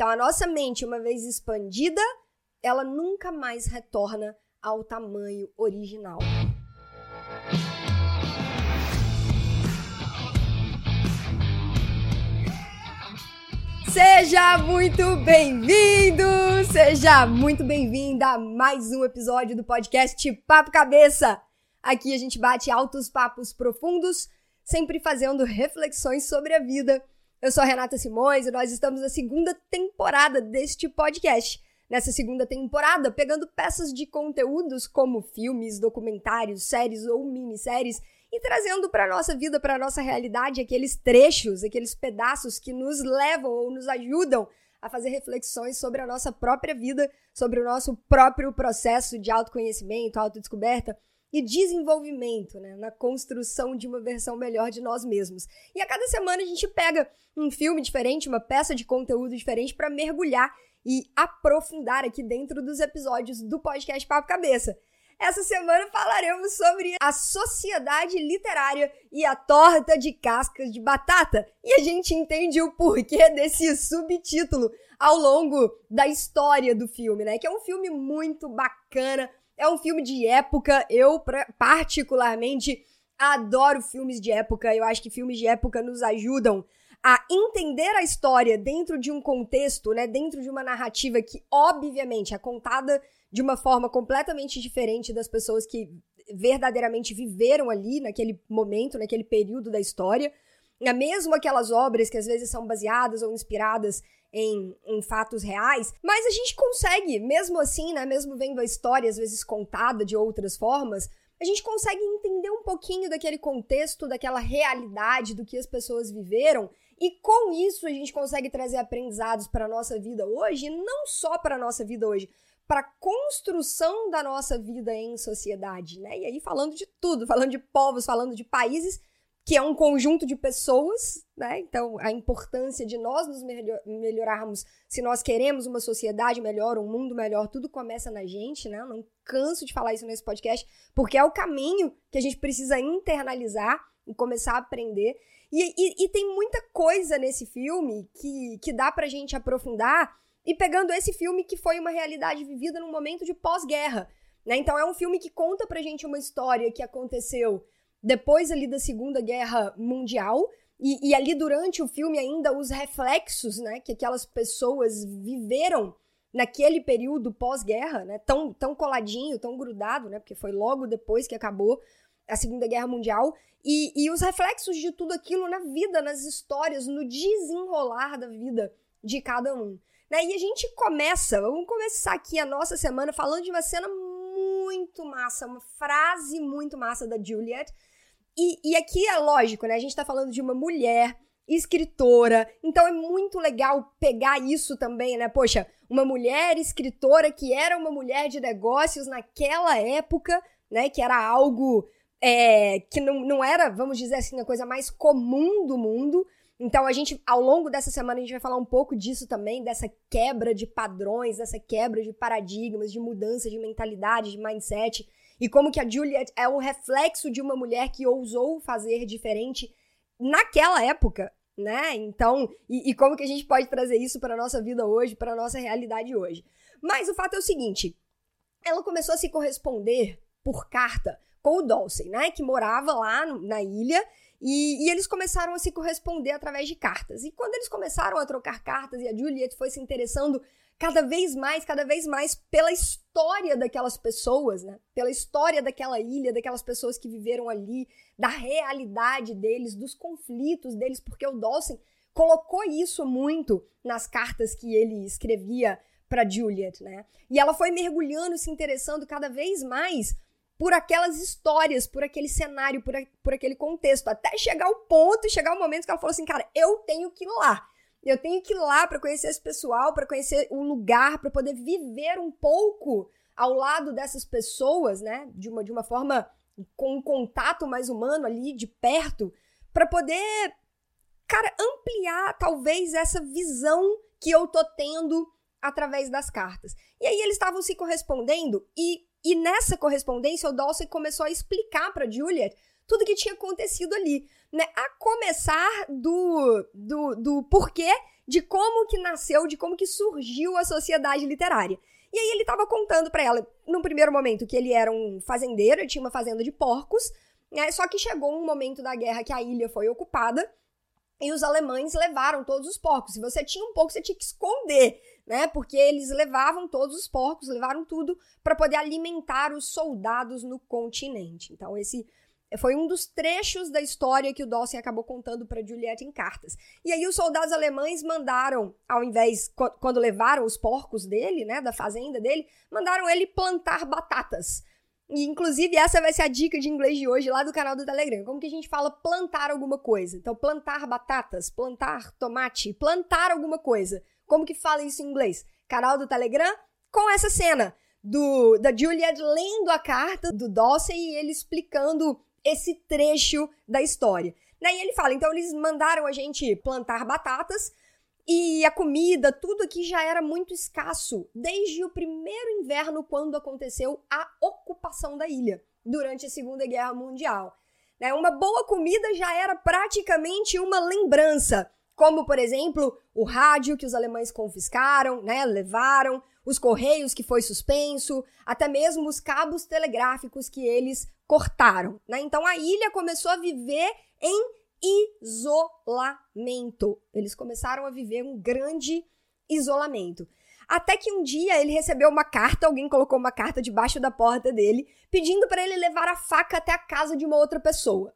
Então, a nossa mente, uma vez expandida, ela nunca mais retorna ao tamanho original. Seja muito bem-vindo, seja muito bem-vinda a mais um episódio do podcast Papo Cabeça. Aqui a gente bate altos papos profundos, sempre fazendo reflexões sobre a vida. Eu sou a Renata Simões e nós estamos na segunda temporada deste podcast. Nessa segunda temporada, pegando peças de conteúdos como filmes, documentários, séries ou minisséries e trazendo para nossa vida, para nossa realidade, aqueles trechos, aqueles pedaços que nos levam ou nos ajudam a fazer reflexões sobre a nossa própria vida, sobre o nosso próprio processo de autoconhecimento, autodescoberta e desenvolvimento, né, na construção de uma versão melhor de nós mesmos. E a cada semana a gente pega um filme diferente, uma peça de conteúdo diferente para mergulhar e aprofundar aqui dentro dos episódios do podcast Papo Cabeça. Essa semana falaremos sobre a sociedade literária e a torta de cascas de batata. E a gente entende o porquê desse subtítulo ao longo da história do filme, né? Que é um filme muito bacana, é um filme de época. Eu, particularmente, adoro filmes de época. Eu acho que filmes de época nos ajudam a entender a história dentro de um contexto, né? Dentro de uma narrativa que, obviamente, é contada de uma forma completamente diferente das pessoas que verdadeiramente viveram ali naquele momento, naquele período da história. É mesmo aquelas obras que às vezes são baseadas ou inspiradas em, em, fatos reais, mas a gente consegue, mesmo assim, né, mesmo vendo a história às vezes contada de outras formas, a gente consegue entender um pouquinho daquele contexto, daquela realidade, do que as pessoas viveram, e com isso a gente consegue trazer aprendizados para a nossa vida hoje, não só para a nossa vida hoje, para a construção da nossa vida em sociedade, né? E aí falando de tudo, falando de povos, falando de países, que é um conjunto de pessoas, né? Então, a importância de nós nos melhorarmos, se nós queremos uma sociedade melhor, um mundo melhor, tudo começa na gente, né? Não canso de falar isso nesse podcast, porque é o caminho que a gente precisa internalizar e começar a aprender. E, e, e tem muita coisa nesse filme que, que dá pra gente aprofundar e pegando esse filme que foi uma realidade vivida num momento de pós-guerra. Né? Então é um filme que conta pra gente uma história que aconteceu depois ali da Segunda Guerra Mundial. E, e ali durante o filme ainda os reflexos né, que aquelas pessoas viveram naquele período pós-guerra, né, tão, tão coladinho, tão grudado, né, porque foi logo depois que acabou a Segunda Guerra Mundial, e, e os reflexos de tudo aquilo na vida, nas histórias, no desenrolar da vida de cada um. Né? E a gente começa, vamos começar aqui a nossa semana falando de uma cena muito massa, uma frase muito massa da Juliet. E, e aqui é lógico, né? A gente tá falando de uma mulher escritora, então é muito legal pegar isso também, né? Poxa, uma mulher escritora que era uma mulher de negócios naquela época, né? Que era algo é, que não, não era, vamos dizer assim, a coisa mais comum do mundo, então a gente, ao longo dessa semana, a gente vai falar um pouco disso também, dessa quebra de padrões, dessa quebra de paradigmas, de mudança de mentalidade, de mindset, e como que a Juliet é o reflexo de uma mulher que ousou fazer diferente naquela época, né? Então, e, e como que a gente pode trazer isso para nossa vida hoje, para nossa realidade hoje. Mas o fato é o seguinte, ela começou a se corresponder por carta com o Dawson, né? Que morava lá na ilha e, e, eles começaram a se corresponder através de cartas. E quando eles começaram a trocar cartas e a Juliet foi se interessando cada vez mais, cada vez mais pela história daquelas pessoas, né? Pela história daquela ilha, daquelas pessoas que viveram ali, da realidade deles, dos conflitos deles, porque o Dawson colocou isso muito nas cartas que ele escrevia para Juliet, né? E ela foi mergulhando, se interessando cada vez mais por aquelas histórias, por aquele cenário, por, a, por aquele contexto, até chegar o ponto, chegar o momento que ela falou assim, cara, eu tenho que ir lá. Eu tenho que ir lá para conhecer esse pessoal, para conhecer o lugar, para poder viver um pouco ao lado dessas pessoas, né? De uma, de uma forma com um contato mais humano ali, de perto, para poder, cara, ampliar talvez essa visão que eu tô tendo através das cartas. E aí eles estavam se correspondendo e e nessa correspondência, o Dawson começou a explicar para Juliet tudo que tinha acontecido ali, né? A começar do, do, do porquê de como que nasceu, de como que surgiu a sociedade literária. E aí ele estava contando para ela, num primeiro momento, que ele era um fazendeiro, tinha uma fazenda de porcos, né? Só que chegou um momento da guerra que a ilha foi ocupada e os alemães levaram todos os porcos. Se você tinha um porco, você tinha que esconder, né? Porque eles levavam todos os porcos, levaram tudo para poder alimentar os soldados no continente. Então esse foi um dos trechos da história que o Dawson acabou contando para Juliette em cartas. E aí os soldados alemães mandaram, ao invés, quando levaram os porcos dele, né, da fazenda dele, mandaram ele plantar batatas. E, inclusive, essa vai ser a dica de inglês de hoje lá do canal do Telegram. Como que a gente fala plantar alguma coisa? Então, plantar batatas, plantar tomate, plantar alguma coisa. Como que fala isso em inglês? Canal do Telegram com essa cena do da Juliet lendo a carta do Dawson e ele explicando esse trecho da história. Daí ele fala, então eles mandaram a gente plantar batatas e a comida, tudo aqui já era muito escasso desde o primeiro inverno quando aconteceu a ocupação da ilha durante a Segunda Guerra Mundial. Né? Uma boa comida já era praticamente uma lembrança, como por exemplo o rádio que os alemães confiscaram, né, levaram, os correios que foi suspenso, até mesmo os cabos telegráficos que eles cortaram. Né? Então a ilha começou a viver em isolamento. Eles começaram a viver um grande isolamento. Até que um dia ele recebeu uma carta, alguém colocou uma carta debaixo da porta dele, pedindo para ele levar a faca até a casa de uma outra pessoa.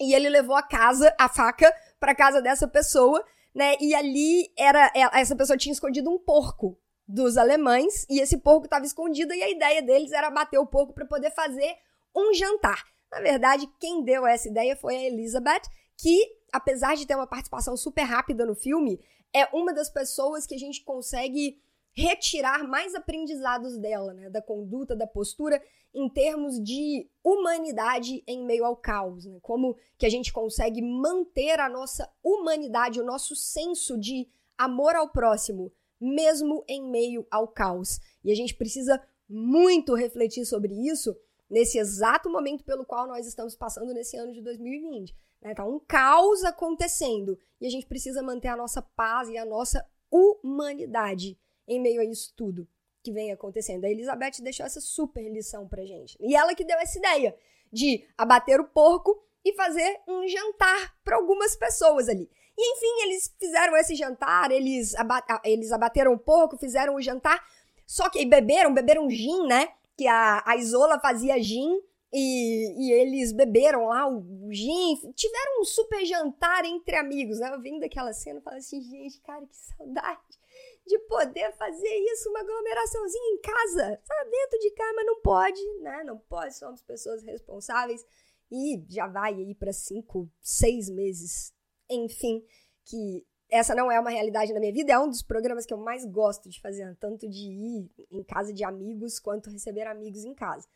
E ele levou a casa, a faca, para casa dessa pessoa, né? E ali era essa pessoa tinha escondido um porco dos alemães e esse porco estava escondido e a ideia deles era bater o porco para poder fazer um jantar. Na verdade, quem deu essa ideia foi a Elizabeth, que apesar de ter uma participação super rápida no filme, é uma das pessoas que a gente consegue retirar mais aprendizados dela, né, da conduta, da postura, em termos de humanidade em meio ao caos, né? Como que a gente consegue manter a nossa humanidade, o nosso senso de amor ao próximo, mesmo em meio ao caos. E a gente precisa muito refletir sobre isso nesse exato momento pelo qual nós estamos passando nesse ano de 2020. Né? Tá um caos acontecendo e a gente precisa manter a nossa paz e a nossa humanidade em meio a isso tudo que vem acontecendo. A Elizabeth deixou essa super lição pra gente. E ela que deu essa ideia de abater o porco e fazer um jantar para algumas pessoas ali. E enfim, eles fizeram esse jantar, eles, aba eles abateram um pouco, fizeram o jantar, só que beberam, beberam gin, né? Que a, a Isola fazia gin e, e eles beberam lá o, gin, tiveram um super jantar entre amigos, né? Eu vendo aquela cena e falo assim, gente, cara, que saudade de poder fazer isso, uma aglomeraçãozinha em casa, sabe? Dentro de casa, mas não pode, né? Não pode, somos pessoas responsáveis e já vai aí para cinco, seis meses enfim, que essa não é uma realidade na minha vida, é um dos programas que eu mais gosto de fazer, tanto de ir em casa de amigos quanto receber amigos em casa.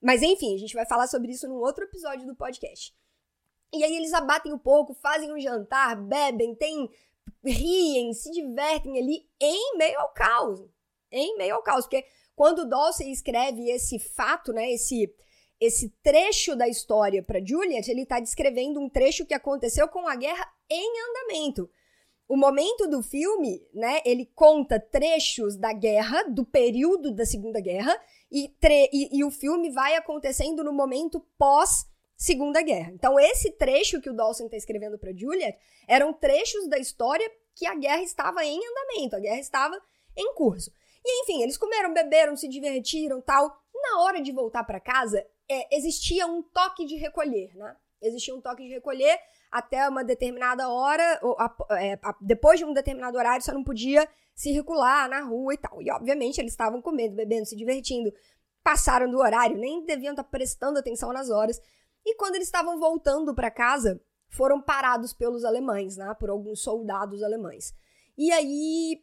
Mas enfim, a gente vai falar sobre isso num outro episódio do podcast. E aí eles abatem um pouco, fazem um jantar, bebem, tem riem, se divertem ali em meio ao caos. Em meio ao caos, porque quando o Dawson escreve esse fato, né, esse esse trecho da história para Juliet, ele está descrevendo um trecho que aconteceu com a guerra em andamento. O momento do filme, né, ele conta trechos da guerra, do período da Segunda Guerra, e, e, e o filme vai acontecendo no momento pós Segunda Guerra. Então, esse trecho que o Dawson está escrevendo para Juliet eram trechos da história que a guerra estava em andamento, a guerra estava em curso. E enfim, eles comeram, beberam, se divertiram, tal. Na hora de voltar para casa, é, existia um toque de recolher, né? Existia um toque de recolher até uma determinada hora, ou, a, é, a, depois de um determinado horário, só não podia circular na rua e tal. E, obviamente, eles estavam comendo, bebendo, se divertindo. Passaram do horário, nem deviam estar prestando atenção nas horas. E quando eles estavam voltando para casa, foram parados pelos alemães, né? Por alguns soldados alemães. E aí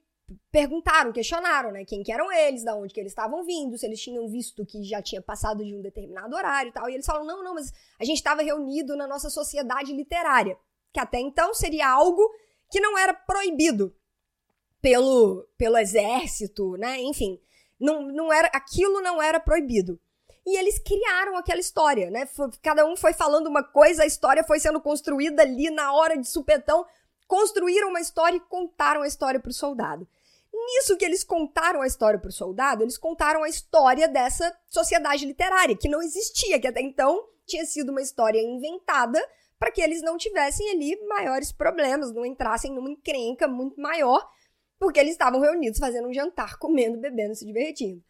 perguntaram, questionaram, né, quem que eram eles, da onde que eles estavam vindo, se eles tinham visto que já tinha passado de um determinado horário e tal. E eles falam: "Não, não, mas a gente estava reunido na nossa sociedade literária, que até então seria algo que não era proibido pelo pelo exército, né? Enfim, não, não era aquilo não era proibido. E eles criaram aquela história, né? Cada um foi falando uma coisa, a história foi sendo construída ali na hora de supetão construíram uma história e contaram a história para o soldado. Nisso que eles contaram a história para o soldado, eles contaram a história dessa sociedade literária, que não existia, que até então tinha sido uma história inventada para que eles não tivessem ali maiores problemas, não entrassem numa encrenca muito maior, porque eles estavam reunidos fazendo um jantar, comendo, bebendo, se divertindo.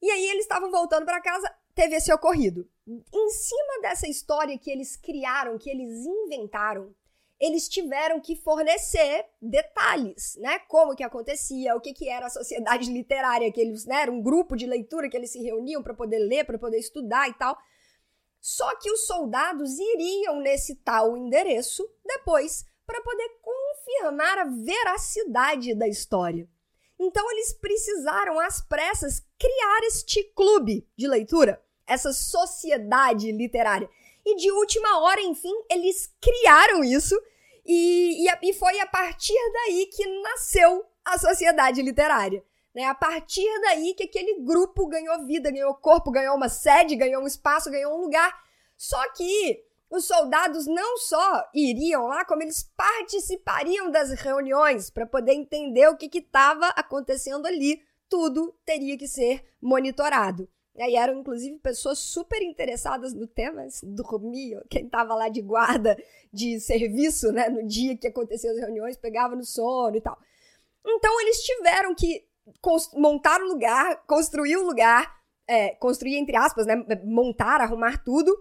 E aí eles estavam voltando para casa, teve esse ocorrido. Em cima dessa história que eles criaram, que eles inventaram, eles tiveram que fornecer detalhes, né? Como que acontecia, o que, que era a sociedade literária, que eles, né? Era um grupo de leitura que eles se reuniam para poder ler, para poder estudar e tal. Só que os soldados iriam nesse tal endereço depois para poder confirmar a veracidade da história. Então eles precisaram, às pressas, criar este clube de leitura, essa sociedade literária. E de última hora, enfim, eles criaram isso e, e, e foi a partir daí que nasceu a sociedade literária. Né? A partir daí que aquele grupo ganhou vida, ganhou corpo, ganhou uma sede, ganhou um espaço, ganhou um lugar. Só que os soldados não só iriam lá, como eles participariam das reuniões para poder entender o que estava acontecendo ali. Tudo teria que ser monitorado. E eram, inclusive, pessoas super interessadas no tema, dormiam, quem estava lá de guarda, de serviço, né, no dia que aconteciam as reuniões, pegava no sono e tal. Então, eles tiveram que montar o lugar, construir o lugar, é, construir entre aspas, né, montar, arrumar tudo,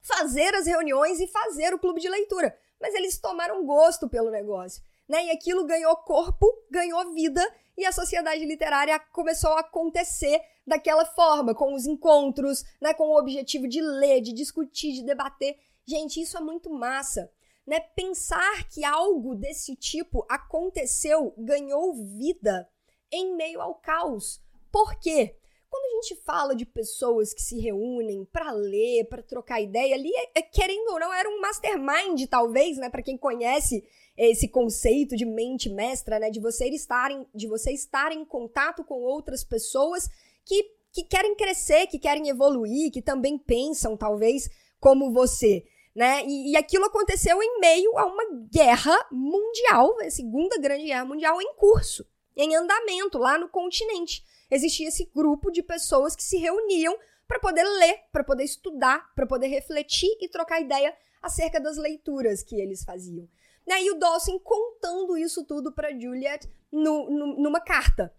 fazer as reuniões e fazer o clube de leitura. Mas eles tomaram gosto pelo negócio, né, e aquilo ganhou corpo, ganhou vida, e a sociedade literária começou a acontecer daquela forma, com os encontros, né, com o objetivo de ler, de discutir, de debater. Gente, isso é muito massa. Né? Pensar que algo desse tipo aconteceu, ganhou vida em meio ao caos. Por quê? Quando a gente fala de pessoas que se reúnem para ler, para trocar ideia, ali, é, é, querendo ou não, era um mastermind, talvez, né? Para quem conhece esse conceito de mente mestra, né? De você estar em, de você estar em contato com outras pessoas que, que querem crescer, que querem evoluir, que também pensam, talvez, como você. Né? E, e aquilo aconteceu em meio a uma guerra mundial, a segunda grande guerra mundial em curso, em andamento lá no continente. Existia esse grupo de pessoas que se reuniam para poder ler, para poder estudar, para poder refletir e trocar ideia acerca das leituras que eles faziam. Né? E o Dawson contando isso tudo para Juliet no, no, numa carta.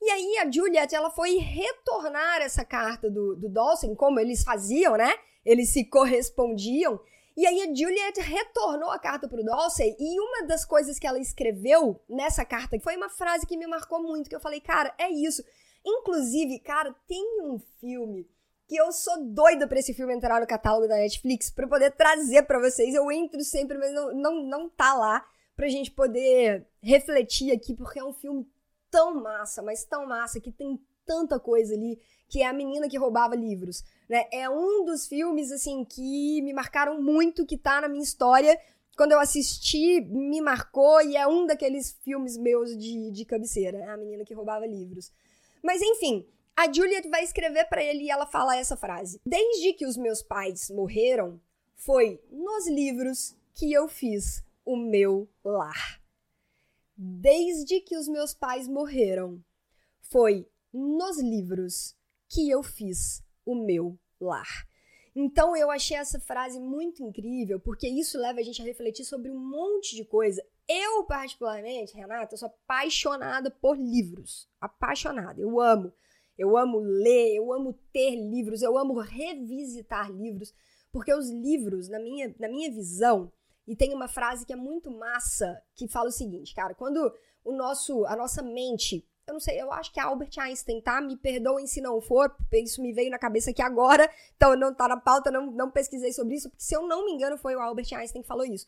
E aí a Juliet, ela foi retornar essa carta do, do Dawson, como eles faziam, né? Eles se correspondiam. E aí a Juliet retornou a carta pro Dawson e uma das coisas que ela escreveu nessa carta foi uma frase que me marcou muito, que eu falei, cara, é isso. Inclusive, cara, tem um filme que eu sou doida pra esse filme entrar no catálogo da Netflix pra poder trazer para vocês. Eu entro sempre, mas não, não, não tá lá pra gente poder refletir aqui, porque é um filme tão massa, mas tão massa, que tem tanta coisa ali, que é a menina que roubava livros, né? É um dos filmes, assim, que me marcaram muito, que tá na minha história. Quando eu assisti, me marcou, e é um daqueles filmes meus de, de cabeceira, né? A menina que roubava livros. Mas, enfim, a Juliet vai escrever para ele e ela fala essa frase. Desde que os meus pais morreram, foi nos livros que eu fiz o meu lar desde que os meus pais morreram. Foi nos livros que eu fiz o meu lar. Então eu achei essa frase muito incrível, porque isso leva a gente a refletir sobre um monte de coisa. Eu, particularmente, Renata, sou apaixonada por livros. Apaixonada. Eu amo. Eu amo ler, eu amo ter livros, eu amo revisitar livros, porque os livros, na minha, na minha visão, e tem uma frase que é muito massa, que fala o seguinte, cara, quando o nosso, a nossa mente, eu não sei, eu acho que é Albert Einstein, tá? Me perdoem se não for, isso me veio na cabeça aqui agora, então não tá na pauta, não, não pesquisei sobre isso, porque se eu não me engano foi o Albert Einstein que falou isso.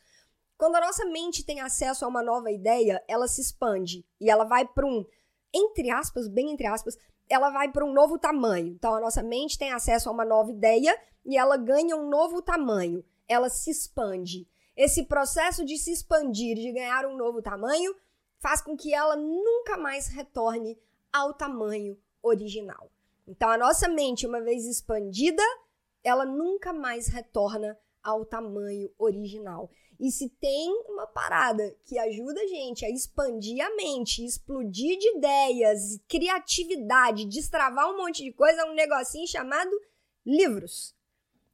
Quando a nossa mente tem acesso a uma nova ideia, ela se expande e ela vai para um, entre aspas, bem entre aspas, ela vai para um novo tamanho. Então a nossa mente tem acesso a uma nova ideia e ela ganha um novo tamanho. Ela se expande. Esse processo de se expandir, de ganhar um novo tamanho, faz com que ela nunca mais retorne ao tamanho original. Então, a nossa mente, uma vez expandida, ela nunca mais retorna ao tamanho original. E se tem uma parada que ajuda a gente a expandir a mente, explodir de ideias, criatividade, destravar um monte de coisa, é um negocinho chamado livros.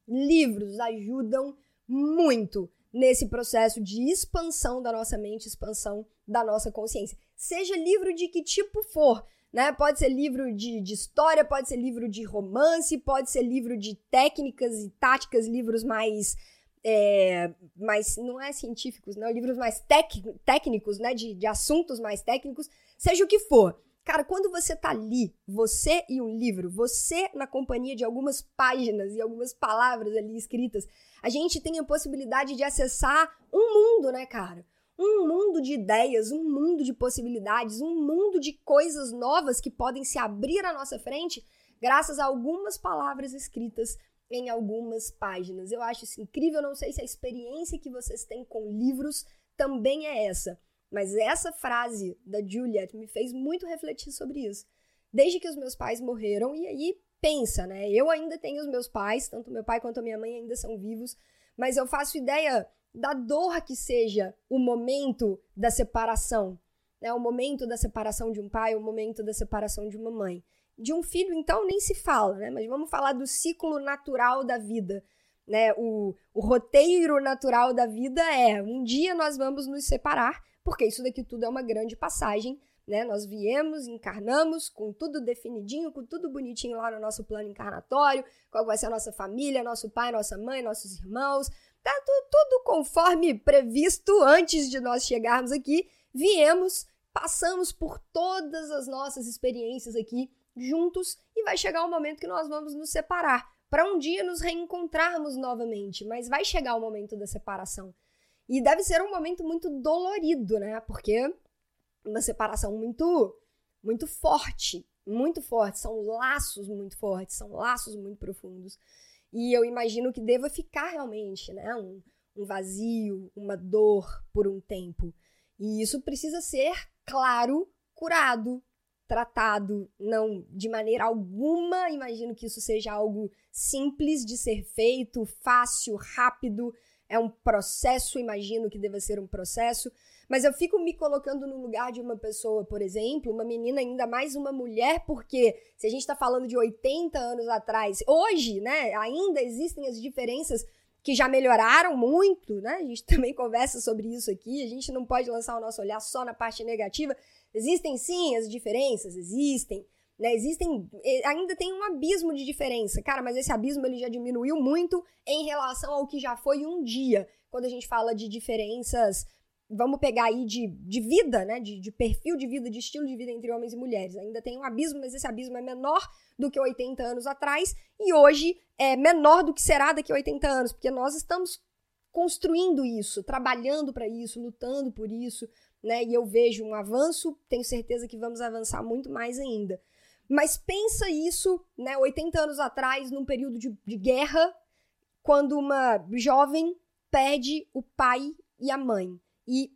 Livros ajudam muito nesse processo de expansão da nossa mente, expansão da nossa consciência. Seja livro de que tipo for, né? Pode ser livro de, de história, pode ser livro de romance, pode ser livro de técnicas e táticas, livros mais é, mais, não é científicos, não, livros mais tec, técnicos, né, de, de assuntos mais técnicos, seja o que for. Cara, quando você tá ali, você e um livro, você na companhia de algumas páginas e algumas palavras ali escritas, a gente tem a possibilidade de acessar um mundo, né, cara? Um mundo de ideias, um mundo de possibilidades, um mundo de coisas novas que podem se abrir à nossa frente graças a algumas palavras escritas em algumas páginas. Eu acho isso incrível, não sei se a experiência que vocês têm com livros também é essa, mas essa frase da Juliet me fez muito refletir sobre isso. Desde que os meus pais morreram, e aí pensa, né? Eu ainda tenho os meus pais, tanto meu pai quanto a minha mãe ainda são vivos, mas eu faço ideia da dor que seja o momento da separação, né? O momento da separação de um pai, o momento da separação de uma mãe. De um filho, então, nem se fala, né? Mas vamos falar do ciclo natural da vida. Né? O, o roteiro natural da vida é um dia nós vamos nos separar, porque isso daqui tudo é uma grande passagem. Né? Nós viemos, encarnamos com tudo definidinho, com tudo bonitinho lá no nosso plano encarnatório, qual vai ser a nossa família, nosso pai, nossa mãe, nossos irmãos, tá tudo, tudo conforme previsto antes de nós chegarmos aqui. Viemos, passamos por todas as nossas experiências aqui juntos e vai chegar o um momento que nós vamos nos separar, para um dia nos reencontrarmos novamente, mas vai chegar o momento da separação. E deve ser um momento muito dolorido, né? Porque uma separação muito muito forte, muito forte, são laços muito fortes, são laços muito profundos. E eu imagino que deva ficar realmente, né, um, um vazio, uma dor por um tempo. E isso precisa ser, claro, curado, tratado, não de maneira alguma imagino que isso seja algo simples de ser feito, fácil, rápido, é um processo, imagino que deva ser um processo, mas eu fico me colocando no lugar de uma pessoa, por exemplo, uma menina, ainda mais uma mulher, porque se a gente está falando de 80 anos atrás, hoje, né, ainda existem as diferenças que já melhoraram muito, né? A gente também conversa sobre isso aqui, a gente não pode lançar o nosso olhar só na parte negativa, Existem sim as diferenças, existem, né? Existem, ainda tem um abismo de diferença, cara, mas esse abismo ele já diminuiu muito em relação ao que já foi um dia. Quando a gente fala de diferenças, vamos pegar aí de, de vida, né? De, de perfil de vida, de estilo de vida entre homens e mulheres. Ainda tem um abismo, mas esse abismo é menor do que 80 anos atrás e hoje é menor do que será daqui a 80 anos, porque nós estamos construindo isso, trabalhando para isso, lutando por isso, né? E eu vejo um avanço, tenho certeza que vamos avançar muito mais ainda. Mas pensa isso, né, 80 anos atrás, num período de, de guerra, quando uma jovem perde o pai e a mãe. E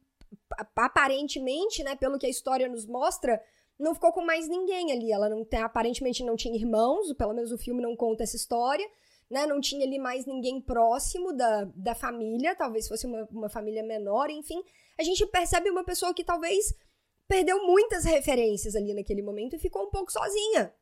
aparentemente, né, pelo que a história nos mostra, não ficou com mais ninguém ali. Ela não tem, aparentemente não tinha irmãos, pelo menos o filme não conta essa história, né? Não tinha ali mais ninguém próximo da, da família, talvez fosse uma, uma família menor, enfim a gente percebe uma pessoa que talvez perdeu muitas referências ali naquele momento e ficou um pouco sozinha.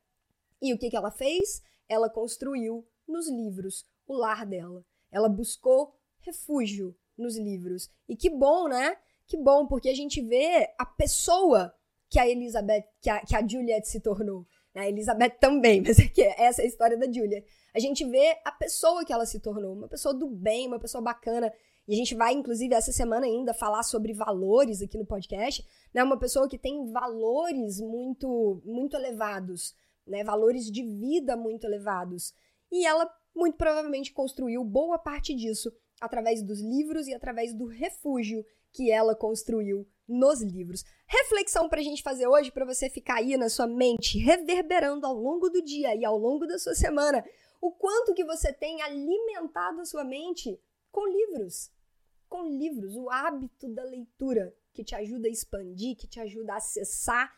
E o que, que ela fez? Ela construiu nos livros o lar dela. Ela buscou refúgio nos livros. E que bom, né? Que bom, porque a gente vê a pessoa que a Elizabeth, que a, que a Juliet se tornou. Né? A Elizabeth também, mas é que essa é a história da Juliet. A gente vê a pessoa que ela se tornou, uma pessoa do bem, uma pessoa bacana. E a gente vai, inclusive, essa semana ainda falar sobre valores aqui no podcast, né? Uma pessoa que tem valores muito, muito elevados, né? Valores de vida muito elevados. E ela, muito provavelmente, construiu boa parte disso através dos livros e através do refúgio que ela construiu nos livros. Reflexão para a gente fazer hoje, para você ficar aí na sua mente, reverberando ao longo do dia e ao longo da sua semana, o quanto que você tem alimentado a sua mente com livros com livros, o hábito da leitura, que te ajuda a expandir, que te ajuda a acessar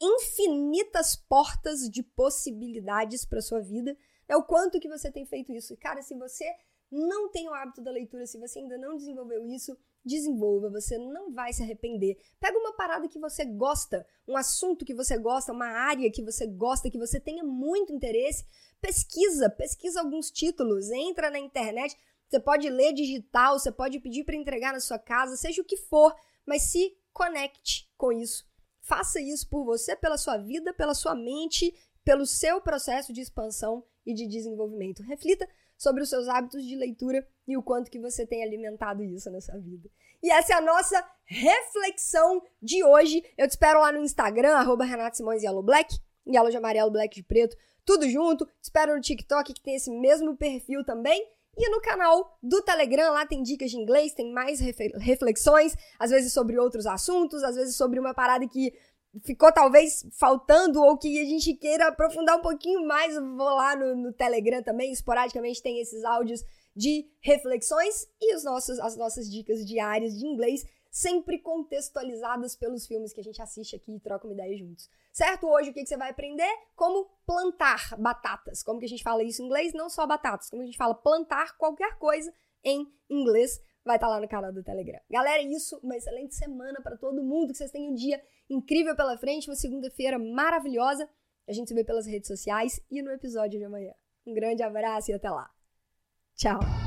infinitas portas de possibilidades para sua vida. É o quanto que você tem feito isso. E, cara, se você não tem o hábito da leitura, se você ainda não desenvolveu isso, desenvolva, você não vai se arrepender. Pega uma parada que você gosta, um assunto que você gosta, uma área que você gosta, que você tenha muito interesse, pesquisa, pesquisa alguns títulos, entra na internet, você pode ler digital, você pode pedir para entregar na sua casa, seja o que for, mas se conecte com isso. Faça isso por você, pela sua vida, pela sua mente, pelo seu processo de expansão e de desenvolvimento. Reflita sobre os seus hábitos de leitura e o quanto que você tem alimentado isso na sua vida. E essa é a nossa reflexão de hoje. Eu te espero lá no Instagram, arroba Renato Simões Yellow Black, Yellow de amarelo, Black de preto, tudo junto. Te espero no TikTok, que tem esse mesmo perfil também. E no canal do Telegram, lá tem dicas de inglês, tem mais reflexões, às vezes sobre outros assuntos, às vezes sobre uma parada que ficou talvez faltando ou que a gente queira aprofundar um pouquinho mais, vou lá no, no, Telegram também, esporadicamente tem esses áudios de reflexões e os nossos, as nossas dicas diárias de inglês, sempre contextualizadas pelos filmes que a gente assiste aqui e troca uma ideia juntos. Certo? Hoje o que, que você vai aprender? Como plantar batatas. Como que a gente fala isso em inglês? Não só batatas, como a gente fala plantar qualquer coisa em inglês vai estar tá lá no canal do Telegram. Galera, é isso, uma excelente semana para todo mundo, que vocês tenham um dia incrível pela frente, uma segunda-feira maravilhosa. A gente se vê pelas redes sociais e no episódio de amanhã. Um grande abraço e até lá. Tchau!